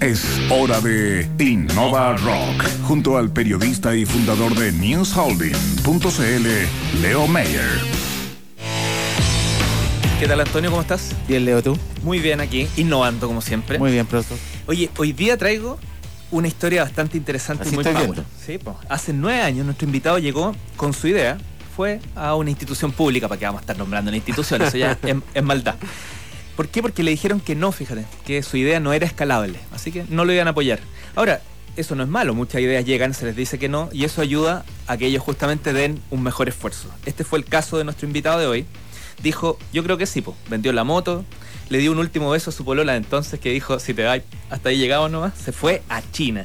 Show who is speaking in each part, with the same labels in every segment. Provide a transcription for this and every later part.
Speaker 1: Es hora de Innova Rock, junto al periodista y fundador de NewsHolding.cl, Leo Mayer.
Speaker 2: ¿Qué tal Antonio? ¿Cómo estás?
Speaker 3: Bien, Leo, ¿tú?
Speaker 2: Muy bien aquí, innovando como siempre.
Speaker 3: Muy bien, pronto.
Speaker 2: Oye, hoy día traigo una historia bastante interesante
Speaker 3: Así
Speaker 2: y muy
Speaker 3: estoy
Speaker 2: power. Sí, po. Hace nueve años nuestro invitado llegó con su idea, fue a una institución pública, para que vamos a estar nombrando una institución, eso ya es, es maldad. ¿Por qué? Porque le dijeron que no, fíjate, que su idea no era escalable, así que no lo iban a apoyar. Ahora, eso no es malo, muchas ideas llegan, se les dice que no, y eso ayuda a que ellos justamente den un mejor esfuerzo. Este fue el caso de nuestro invitado de hoy. Dijo, yo creo que sí, po. vendió la moto, le dio un último beso a su polola entonces que dijo, si te vas, hasta ahí llegamos nomás, se fue a China.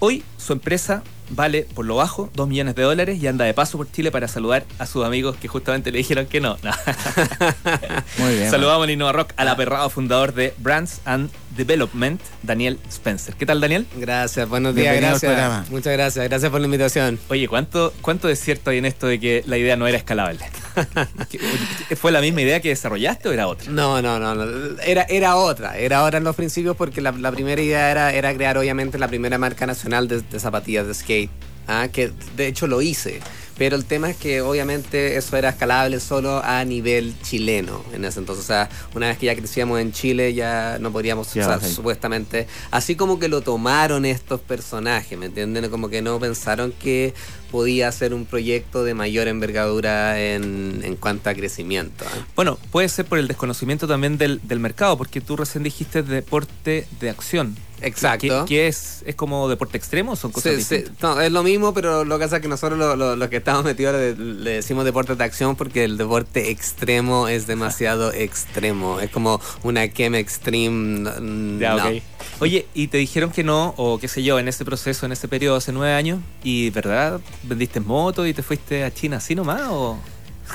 Speaker 2: Hoy su empresa vale por lo bajo 2 millones de dólares y anda de paso por Chile para saludar a sus amigos que justamente le dijeron que no. No.
Speaker 3: Muy bien.
Speaker 2: Saludamos en Innova Rock al aperrado fundador de Brands and Development, Daniel Spencer. ¿Qué tal, Daniel?
Speaker 4: Gracias, buenos días,
Speaker 3: Bienvenido
Speaker 4: gracias.
Speaker 3: programa.
Speaker 4: Muchas gracias, gracias por la invitación.
Speaker 2: Oye, ¿cuánto, ¿cuánto de cierto hay en esto de que la idea no era escalable? ¿Qué- ¿Fue la misma idea que desarrollaste o era otra?
Speaker 4: No, no, no, no. Era, era otra, era otra en los principios porque la, la primera idea era, era crear obviamente la primera marca nacional de, de zapatillas de skate, ah, que de hecho lo hice. Pero el tema es que obviamente eso era escalable solo a nivel chileno en ese entonces. O sea, una vez que ya crecíamos en Chile ya no o sea,
Speaker 3: ok.
Speaker 4: supuestamente. Así como que lo tomaron estos personajes, ¿me entienden? Como que no pensaron que podía ser un proyecto de mayor envergadura en, en cuanto a crecimiento. ¿ah?
Speaker 2: Bueno, puede ser por el desconocimiento también del, del mercado, porque tú recién dijiste deporte de acción.
Speaker 4: Exacto.
Speaker 2: ¿Qué, qué es? ¿Es como deporte extremo son cosas
Speaker 4: Sí, sí,
Speaker 2: distintas?
Speaker 4: no, es lo mismo, pero lo que pasa es que nosotros lo- lo- los que estamos metidos le, le decimos deporte de acción porque el deporte extremo es demasiado extremo. Es como una Chem Extreme. mm,
Speaker 2: Ya,
Speaker 4: no.
Speaker 2: ok. Oye, y te dijeron que no, o qué sé yo, en ese proceso, en ese periodo hace nueve años, y ¿verdad? ¿Vendiste moto y te fuiste a China así nomás? O...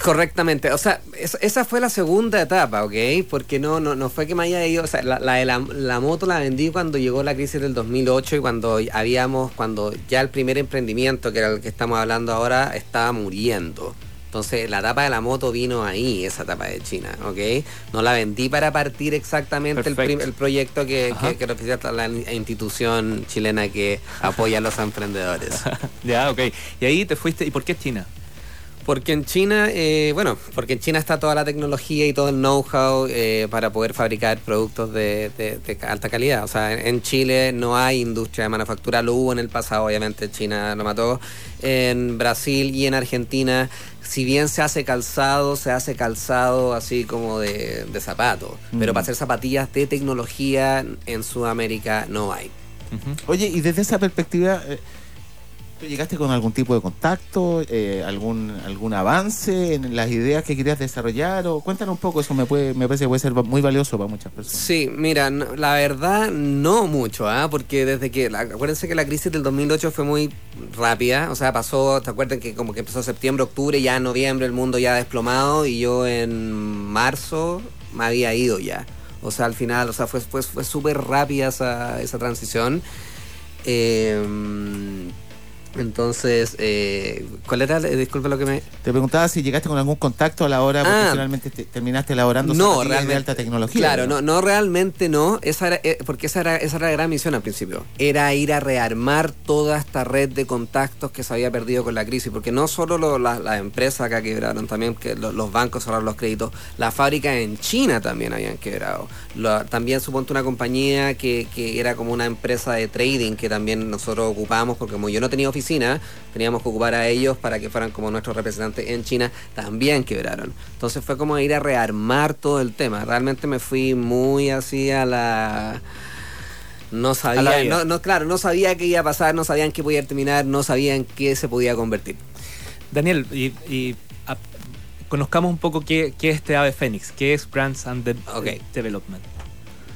Speaker 4: Correctamente, o sea, es- esa fue la segunda etapa, ¿ok? Porque no, no, no fue que me haya ido, o sea, la, la, de la- la moto la vendí cuando llegó la crisis del 2008 y cuando habíamos, cuando ya el primer emprendimiento, que era el que estamos hablando ahora, estaba muriendo. Entonces, la etapa de la moto vino ahí, esa etapa de China, ¿ok? No la vendí para partir exactamente el, el proyecto que, que, que representa la institución chilena que apoya a los emprendedores.
Speaker 2: ya, ok. Y ahí te fuiste, ¿y por qué China?
Speaker 4: Porque en China, eh, bueno, porque en China está toda la tecnología y todo el know-how eh, para poder fabricar productos de, de- de alta calidad. O sea, en, Chile no hay industria de manufactura, lo hubo en el pasado, obviamente China lo mató. En Brasil y en Argentina, si bien se hace calzado, se hace calzado así como de, de zapato. Pero
Speaker 3: Mm.
Speaker 4: para hacer zapatillas de tecnología en Sudamérica no hay.
Speaker 3: Oye, y desde esa perspectiva, eh, ¿tú llegaste con algún tipo de contacto, eh, algún algún avance en las ideas que querías desarrollar? O cuéntanos un poco, eso me puede me parece que puede ser muy valioso para muchas personas.
Speaker 4: Sí, mira, la verdad no mucho, ¿ah? porque desde que, acuérdense que la crisis del 2008 fue muy rápida, o sea, pasó, ¿te acuerdan que como que empezó septiembre, octubre, ya noviembre el mundo ya desplomado y yo en marzo me había ido ya. O sea, al final, o sea, fue, fue, fue súper rápida esa, esa transición. Eh, entonces, eh, ¿cuál era? Eh, Disculpa lo que me...
Speaker 3: Te preguntaba si llegaste con algún contacto a la hora, porque
Speaker 4: Ah.
Speaker 3: finalmente te- terminaste elaborando
Speaker 4: No, realmente.
Speaker 3: de alta tecnología.
Speaker 4: Claro,
Speaker 3: ¿no?
Speaker 4: no, no realmente no. Esa era, eh, porque esa era, esa era la gran misión al principio. Era ir a rearmar toda esta red de contactos que se había perdido con la crisis. Porque no solo lo- la- las empresas acá quebraron, también que lo- los bancos cerraron los créditos. Las fábricas en China también habían quebrado. También suponte una compañía que, que era como una empresa de trading que también nosotros ocupábamos, porque como yo no tenía oficina, teníamos que ocupar a ellos para que fueran como nuestros representantes en China, también quebraron. Entonces fue como ir a rearmar todo el tema. Realmente me fui muy así a la... No sabía, no, no, claro, no sabía qué iba a pasar, no sabían qué podía terminar, no sabían qué se podía convertir.
Speaker 2: Daniel, y, y, a- conozcamos un poco qué, qué es este ave fénix, qué es Brands and De-. Development.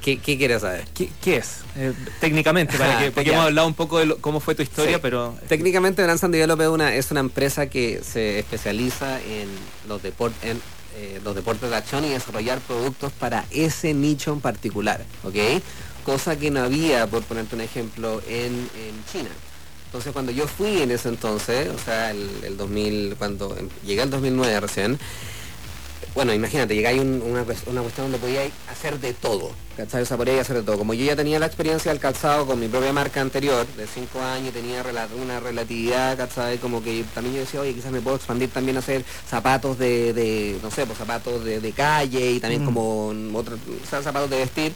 Speaker 4: ¿Qué, qué quieres saber?
Speaker 2: ¿Qué, qué es? Eh, técnicamente, para
Speaker 4: Ah,
Speaker 2: que, porque
Speaker 4: ya.
Speaker 2: hemos hablado un poco de lo- cómo fue tu historia,
Speaker 4: Sí.
Speaker 2: pero...
Speaker 4: Técnicamente Brands and Develop es una, es una empresa que se especializa en los, deport- en, eh, los deportes de acción y desarrollar productos para ese nicho en particular, ¿ok? Cosa que no había, por ponerte un ejemplo, en, en China. Entonces cuando yo fui en ese entonces, o sea, el, el 2000, cuando em- llegué al 2009 recién, bueno, imagínate, llegáis a un- una, una cuestión donde podíais hacer de todo, ¿cachai? O sea, podíais hacer de todo. Como yo ya tenía la experiencia del calzado con mi propia marca anterior, de 5 años, tenía rela- una relatividad, ¿cachai? Como que también yo decía, oye, quizás me puedo expandir también a hacer zapatos de, de no sé, pues zapatos de, de calle y también
Speaker 3: Mm.
Speaker 4: como otros, o sea, zapatos de vestir,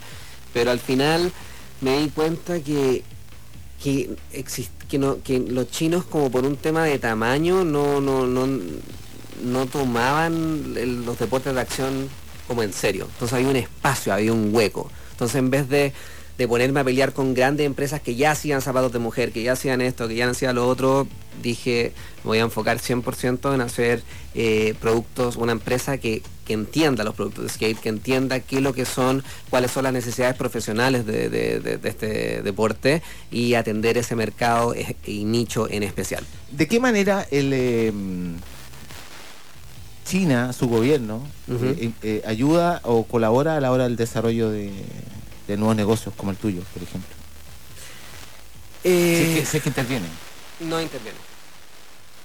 Speaker 4: pero al final me di cuenta que que exist- que no que los chinos como por un tema de tamaño no no no no tomaban los deportes de acción como en serio entonces había un espacio había un hueco entonces en vez de de ponerme a pelear con grandes empresas que ya hacían zapatos de mujer, que ya hacían esto, que ya hacían lo otro, dije, voy a enfocar 100% en hacer eh, productos, una empresa que, que entienda los productos de skate, que entienda qué es lo que son, cuáles son las necesidades profesionales de, este deporte y atender ese mercado eh, y nicho en especial.
Speaker 3: ¿De qué manera el eh, China, su gobierno,
Speaker 4: Ujú.
Speaker 3: eh, eh, ayuda o colabora a la hora del desarrollo de, de nuevos negocios como el tuyo, por ejemplo? Si es que, si es que intervienen.
Speaker 4: No interviene.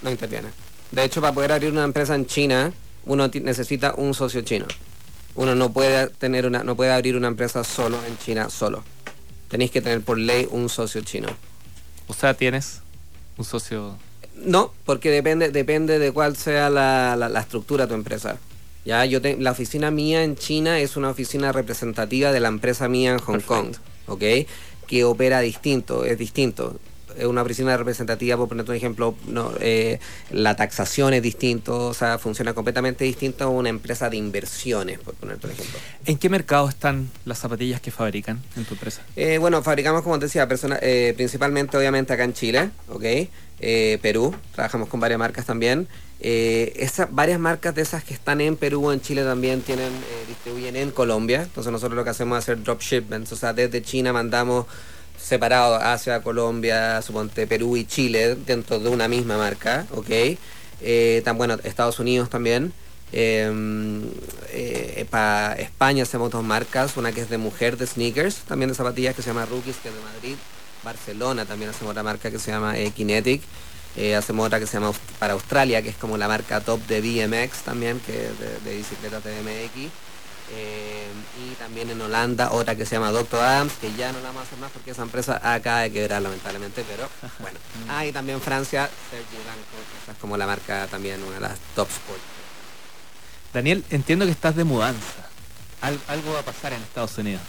Speaker 4: No interviene. De hecho, para poder abrir una empresa en China, uno necesita un socio chino. Uno no puede tener una, no puede abrir una empresa solo en China solo. Tenéis que tener por ley un socio chino.
Speaker 2: O sea, tienes un socio.
Speaker 4: No, porque depende, depende de cuál sea la, la- la estructura de tu empresa. Ya, yo te- la oficina mía en China es una oficina representativa de la empresa mía en Hong Kong, ¿ok? Que opera distinto, es distinto. Es una oficina representativa, por ponerte un ejemplo, no, eh, la taxación es distinto, o sea, funciona completamente distinto a una empresa de inversiones, por ponerte un ejemplo.
Speaker 2: ¿En qué mercado están las zapatillas que fabrican en tu empresa?
Speaker 4: Eh, bueno, fabricamos, como te decía, persona- eh, principalmente obviamente acá en Chile, ¿ok? Eh, Perú, trabajamos con varias marcas también. Eh, esa- varias marcas de esas que están en Perú o en Chile también tienen, eh, distribuyen en Colombia. Entonces nosotros lo que hacemos es hacer drop shipments, o sea, desde China mandamos separado hacia Colombia, suponte Perú y Chile dentro de una misma marca, ¿ok? Eh, tan bueno, Estados Unidos también. para España hacemos dos marcas, una que es de mujer de sneakers, también de zapatillas que se llama Rookies, que es de Madrid. Barcelona también hacemos otra marca que se llama eh, Kinetic. Eh, hacemos otra que se llama para Australia, que es como la marca top de BMX también, que de, de bicicletas de BMX. Eh, y también en Holanda otra que se llama Dr. Adams, que ya no la vamos a hacer más porque esa empresa acaba de quebrar lamentablemente, pero bueno. Ah, y también Francia, Sergio Blanco, esa es como la marca también, una de las top sport.
Speaker 2: Daniel, entiendo que estás de mudanza. Al- algo va a pasar en Estados Unidos.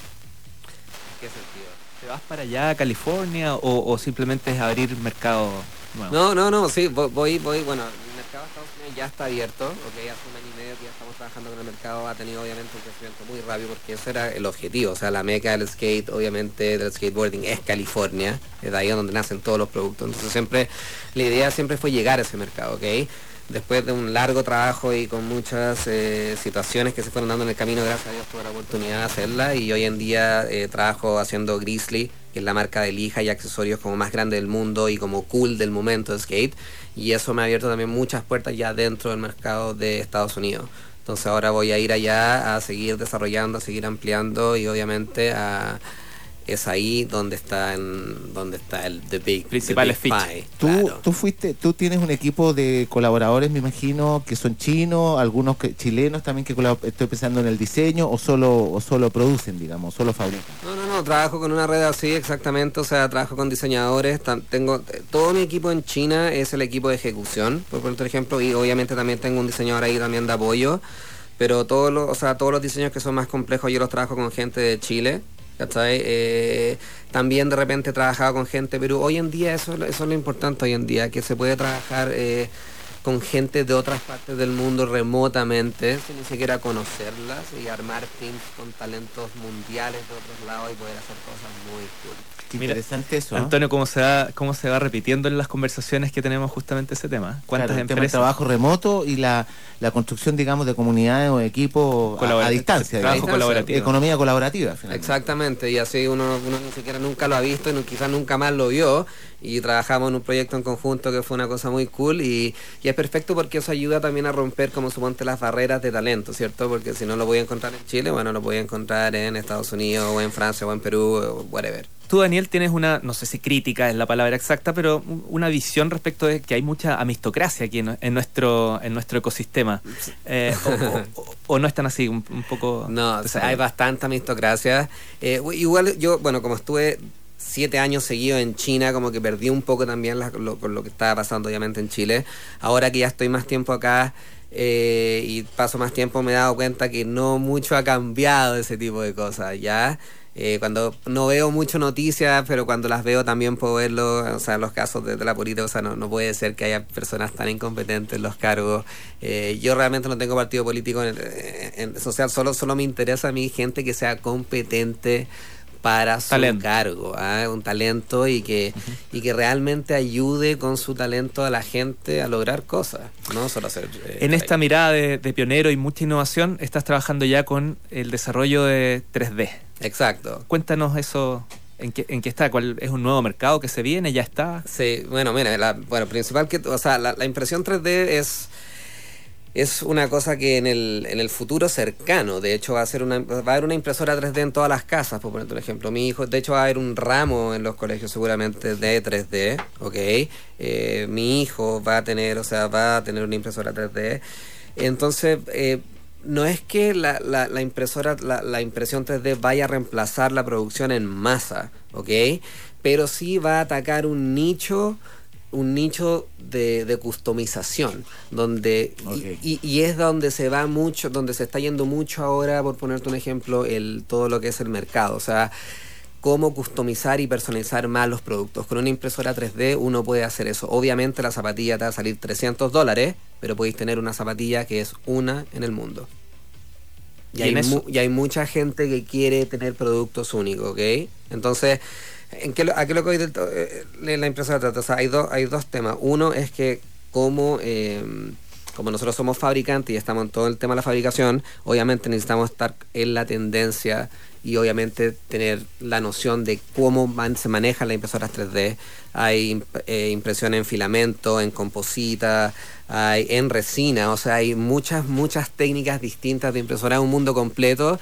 Speaker 4: ¿Qué sentido?
Speaker 2: ¿Te vas para allá a California o, o simplemente es abrir mercado nuevo?
Speaker 4: No, no, no, sí, vo- voy, voy, bueno, el mercado de Estados Unidos ya está abierto, ok, hace un año y medio que ya estamos trabajando con el mercado, ha tenido obviamente un crecimiento muy rápido porque ese era el objetivo, o sea, la meca del skate, obviamente, del skateboarding es California, es de ahí donde nacen todos los productos, entonces siempre, la idea siempre fue llegar a ese mercado, ok. Después de un largo trabajo y con muchas eh, situaciones que se fueron dando en el camino, gracias a Dios tuve la oportunidad de hacerla y hoy en día eh, trabajo haciendo Grizzly, es la marca de lija y accesorios como más grande del mundo y como cool del momento de skate. Y eso me ha abierto también muchas puertas ya dentro del mercado de Estados Unidos. Entonces ahora voy a ir allá a seguir desarrollando, a seguir ampliando y obviamente a, es ahí donde está en, donde está el the big, the
Speaker 2: Principales
Speaker 4: big
Speaker 2: fichas.
Speaker 4: pie,
Speaker 3: Tú,
Speaker 4: claro.
Speaker 3: tú fuiste, tú tienes un equipo de colaboradores, me imagino, que son chinos, algunos que, chilenos también que estoy pensando en el diseño o solo, o solo producen, digamos, solo fabrican.
Speaker 4: No, no, no, trabajo con una red así exactamente, o sea, trabajo con diseñadores, tengo eh, todo mi equipo en China es el equipo de ejecución, por poner otro ejemplo, y obviamente también tengo un diseñador ahí también de apoyo, pero todos los, o sea, todos los diseños que son más complejos yo los trabajo con gente de Chile. Eh, también de repente he trabajado con gente de Perú. Hoy en día eso es lo importante hoy en día, que se puede trabajar eh, con gente de otras partes del mundo remotamente, sin ni siquiera conocerlas y armar teams con talentos mundiales de otros lados y poder hacer cosas muy cool.
Speaker 3: Qué
Speaker 2: Mira,
Speaker 3: interesante eso.
Speaker 2: Antonio, ¿cómo se, va, ¿cómo se va repitiendo en las conversaciones que tenemos justamente ese tema? ¿Cuántas
Speaker 3: Claro, el tema
Speaker 2: empresas?
Speaker 3: trabajo remoto y la, la construcción, digamos, de comunidades o equipos a,
Speaker 2: Colabora-
Speaker 3: a distancia.
Speaker 2: trabajo
Speaker 3: digamos.
Speaker 2: colaborativo.
Speaker 3: Economía colaborativa, finalmente.
Speaker 4: Exactamente, y así uno, uno ni siquiera nunca lo ha visto y no- quizás nunca más lo vio y trabajamos en un proyecto en conjunto que fue una cosa muy cool y, y es perfecto porque eso ayuda también a romper, como suponte, las barreras de talento, ¿cierto? Porque si no lo voy a encontrar en Chile, bueno, lo voy a encontrar en Estados Unidos o en Francia o en Perú o whatever.
Speaker 2: Tú, Daniel, tienes una, no sé si crítica es la palabra exacta, pero una visión respecto de que hay mucha amistocracia aquí en, en nuestro en nuestro ecosistema. Eh, o, o- o no están así, un, un poco...
Speaker 4: No, o sea, hay bastante amistocracia. Eh, igual yo, bueno, como estuve siete años seguidos en China, como que perdí un poco también la- lo, lo que estaba pasando obviamente en Chile. Ahora que ya estoy más tiempo acá eh, y paso más tiempo, me he dado cuenta que no mucho ha cambiado ese tipo de cosas, ¿ya? Eh, cuando no veo mucho noticias, pero cuando las veo también puedo verlo, o sea, en los casos de, de la política, o sea, no, no puede ser que haya personas tan incompetentes en los cargos. Eh, yo realmente no tengo partido político en, en social, solo, solo me interesa a mí gente que sea competente para su
Speaker 2: Talento.
Speaker 4: cargo, ¿ah? un talento y que, y que realmente ayude con su talento a la gente a lograr cosas, no solo hacer... eh,
Speaker 2: En esta mirada de, de pionero y mucha innovación, estás trabajando ya con el desarrollo de 3D.
Speaker 4: Exacto.
Speaker 2: Cuéntanos eso, ¿en qué, en qué está? ¿Cuál es un nuevo mercado que se viene? ¿Ya está?
Speaker 4: Sí, bueno, mira, la, bueno, principal que, o sea, la, la impresión 3D es es una cosa que en el, en el futuro cercano, de hecho va a ser una va a haber una impresora 3D en todas las casas, por ponerte un ejemplo. Mi hijo, de hecho va a haber un ramo en los colegios seguramente de 3D, ¿ok? Eh, mi hijo va a tener, o sea, va a tener una impresora 3D. Entonces, eh, no es que la, la- la impresora, la, la impresión 3D vaya a reemplazar la producción en masa, ¿ok? Pero sí va a atacar un nicho, un nicho de, de customización, donde y-
Speaker 3: Ok.
Speaker 4: y, y es donde se va mucho, donde se está yendo mucho ahora, por ponerte un ejemplo, el todo lo que es el mercado, o sea cómo customizar y personalizar más los productos. Con una impresora 3D uno puede hacer eso. Obviamente la zapatilla te va a salir 300 dólares, pero podéis tener una zapatilla que es una en el mundo. Y,
Speaker 2: Y
Speaker 4: hay, mu- y hay mucha gente que quiere tener productos únicos, ¿ok? Entonces, ¿en qué, ¿a qué lo que to- eh, eh, la impresora trata? O sea, hay, dos hay dos temas. Uno es que como, eh, como nosotros somos fabricantes y estamos en todo el tema de la fabricación, obviamente necesitamos estar en la tendencia y obviamente tener la noción de cómo se manejan las impresoras 3D. Hay eh, impresión en filamento, en composita, hay en resina, o sea, hay muchas, muchas técnicas distintas de impresora, es un mundo completo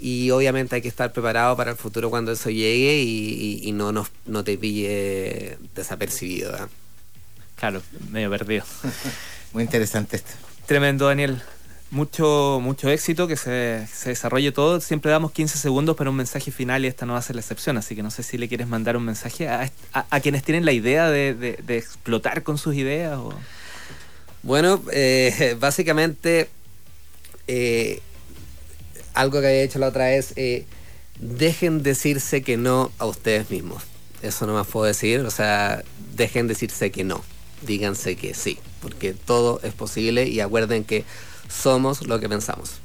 Speaker 4: y obviamente hay que estar preparado para el futuro cuando eso llegue y, y- y no, nos, no te pille desapercibido. ¿verdad?
Speaker 2: Claro, medio perdido.
Speaker 3: Muy interesante esto.
Speaker 2: Tremendo, Daniel. Mucho, mucho éxito, que se, se desarrolle todo. Siempre damos 15 segundos para un mensaje final y esta no va a ser la excepción. Así que no sé si le quieres mandar un mensaje a, a- a quienes tienen la idea de, de- de explotar con sus ideas. O...
Speaker 4: Bueno, eh, básicamente eh, algo que había hecho la otra vez, eh, dejen decirse que no a ustedes mismos. Eso no más puedo decir, o sea, dejen decirse que no, díganse que sí, porque todo es posible y acuerden que somos lo que pensamos.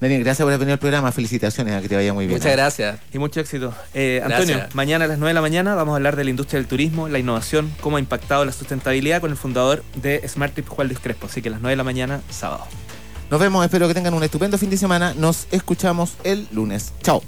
Speaker 3: Daniel, gracias por haber venido al programa. Felicitaciones, a que te vaya muy bien.
Speaker 4: Muchas gracias.
Speaker 2: Y mucho éxito. Eh, Antonio,
Speaker 4: Gracias.
Speaker 2: mañana a las 9 de la mañana vamos a hablar de la industria del turismo, la innovación, cómo ha impactado la sustentabilidad con el fundador de Smart Trip, Juan Luis Crespo. Así que a las 9 de la mañana, sábado.
Speaker 3: Nos vemos, espero que tengan un estupendo fin de semana. Nos escuchamos el lunes. Chao.